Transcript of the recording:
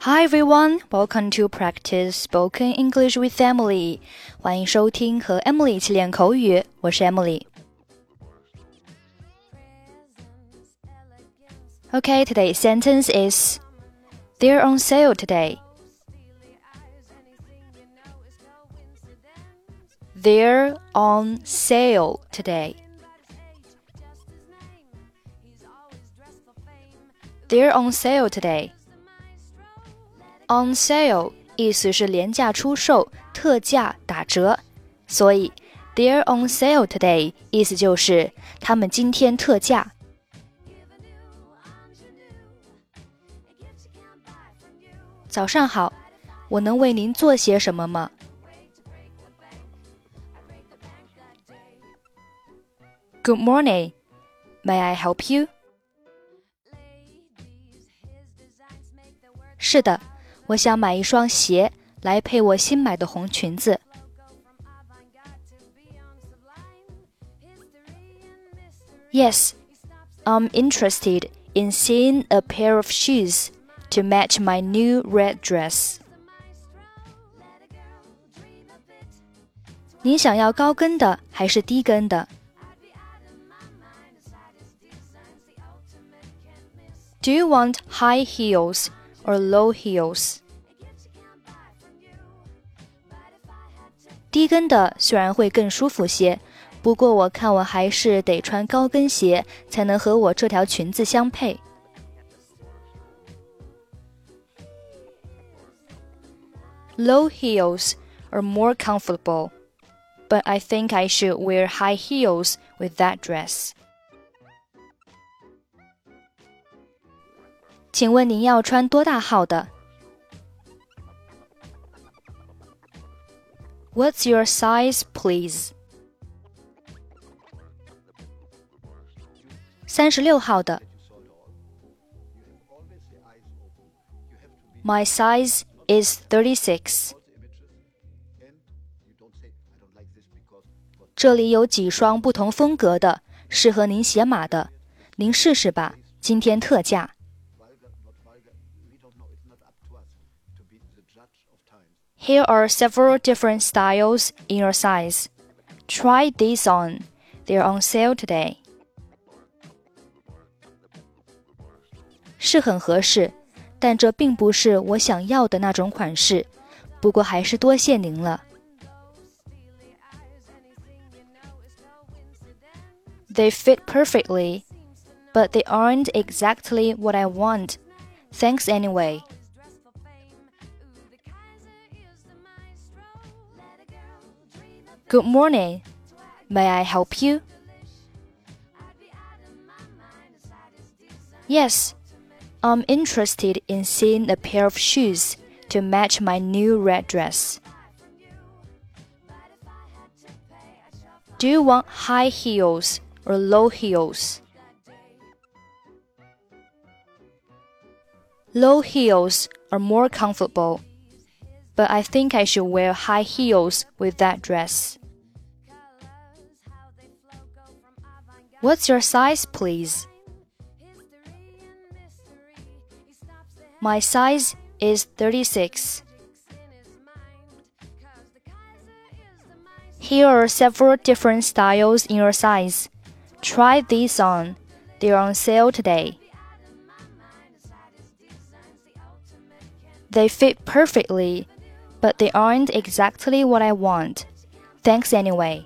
Hi everyone, welcome to practice spoken English with Emily. 欢迎收听和 Emily 一起练口语，我是 Emily。Okay, today's sentence is They're on sale today. They're on sale today. They're on sale today. On sale 意思是廉价出售、特价、打折，所以 They're on sale today 意思就是他们今天特价。早上好，我能为您做些什么吗？Good morning. May I help you? 是的，我想买一双鞋来配我新买的红裙子。Yes, I'm interested in seeing a pair of shoes to match my new red dress. 你想要高跟的还是低跟的？Do you want high heels or low heels? 低跟的虽然会更舒服些，不过我看我还是得穿高跟鞋才能和我这条裙子相配。Low heels are more comfortable, but I think I should wear high heels with that dress. 请问您要穿多大号的 ？What's your size, please? 三十六号的。My size is thirty-six. 这里有几双不同风格的，适合您鞋码的，您试试吧。今天特价。 Here are several different styles in your size. Try these on. They're on sale today. 是很合适，但这并不是我想要的那种款式。不过还是多谢您了。They fit perfectly, but they aren't exactly what I want. Thanks anyway. Good morning. May I help you? Yes, I'm interested in seeing a pair of shoes to match my new red dress. Do you want high heels or low heels? Low heels are more comfortable, but I think I should wear high heels with that dress. What's your size, please? My size is 36. Here are several different styles in your size. Try these on. They're on sale today. They fit perfectly, but they aren't exactly what I want. Thanks anyway.